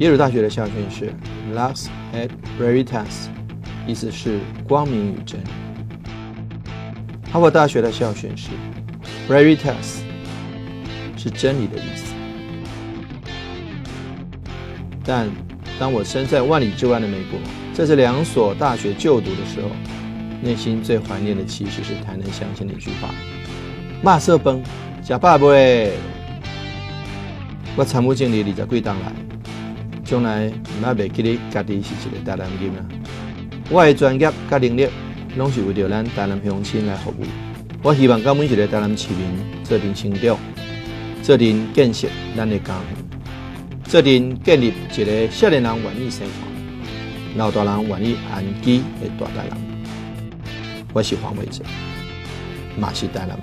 耶鲁大学的校训是 “Lux et Veritas”，意思是光明与真理。哈佛大学的校训是 “Veritas”，是真理的意思。但当我身在万里之外的美国，在这两所大学就读的时候，内心最怀念的其实是台南乡亲的一句话：“马色崩，假爸不会。”我参谋经理二十几当来。将来唔要袂记得家己是一个台南人啊！我的专业甲能力，拢是为着咱台南乡亲来服务。我希望甲每一个台南市民做阵成长，做阵建设咱的家园，做阵建立一个少年人愿意生活、老大人愿意安居的大台南。我是黄伟哲，马是台南。